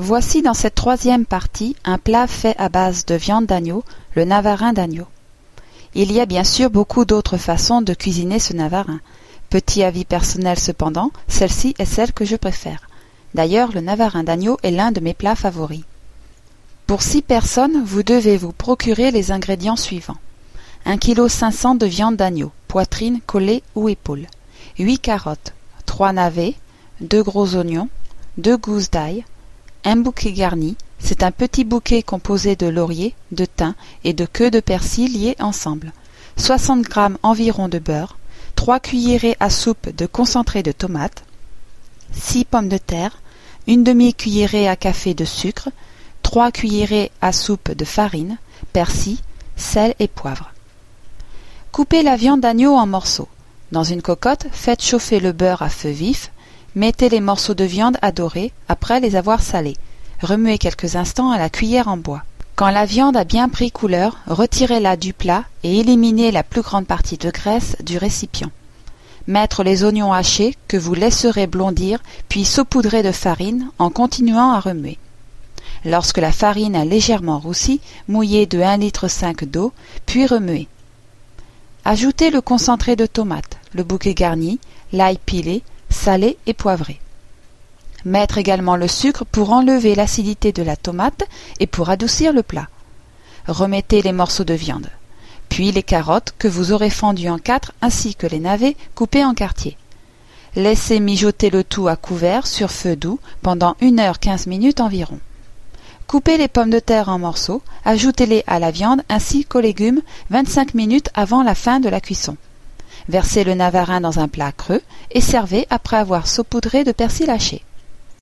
Voici dans cette troisième partie un plat fait à base de viande d'agneau, le navarin d'agneau. Il y a bien sûr beaucoup d'autres façons de cuisiner ce navarin. Petit avis personnel cependant, celle-ci est celle que je préfère. D'ailleurs, le navarin d'agneau est l'un de mes plats favoris. Pour six personnes, vous devez vous procurer les ingrédients suivants. 1 kg 500 de viande d'agneau, poitrine, collet ou épaule. 8 carottes, 3 navets, 2 gros oignons, 2 gousses d'ail, un bouquet garni, c'est un petit bouquet composé de laurier, de thym et de queue de persil liés ensemble, 60 g environ de beurre, 3 cuillerées à soupe de concentré de tomate, 6 pommes de terre, une demi-cuillerée à café de sucre, 3 cuillerées à soupe de farine, persil, sel et poivre. Coupez la viande d'agneau en morceaux. Dans une cocotte, faites chauffer le beurre à feu vif, mettez les morceaux de viande à dorer après les avoir salés. Remuez quelques instants à la cuillère en bois. Quand la viande a bien pris couleur, retirez-la du plat et éliminez la plus grande partie de graisse du récipient. Mettre les oignons hachés que vous laisserez blondir, puis saupoudrer de farine en continuant à remuer. Lorsque la farine a légèrement roussi, mouillez de 1 litre d'eau, puis remuez. Ajoutez le concentré de tomate, le bouquet garni, l'ail pilé, salé et poivré. Mettre également le sucre pour enlever l'acidité de la tomate et pour adoucir le plat. Remettez les morceaux de viande. Puis les carottes que vous aurez fendues en quatre ainsi que les navets coupés en quartiers. Laissez mijoter le tout à couvert sur feu doux pendant une heure quinze minutes environ. Coupez les pommes de terre en morceaux, ajoutez-les à la viande ainsi qu'aux légumes 25 minutes avant la fin de la cuisson. Versez le navarin dans un plat creux et servez après avoir saupoudré de persil haché.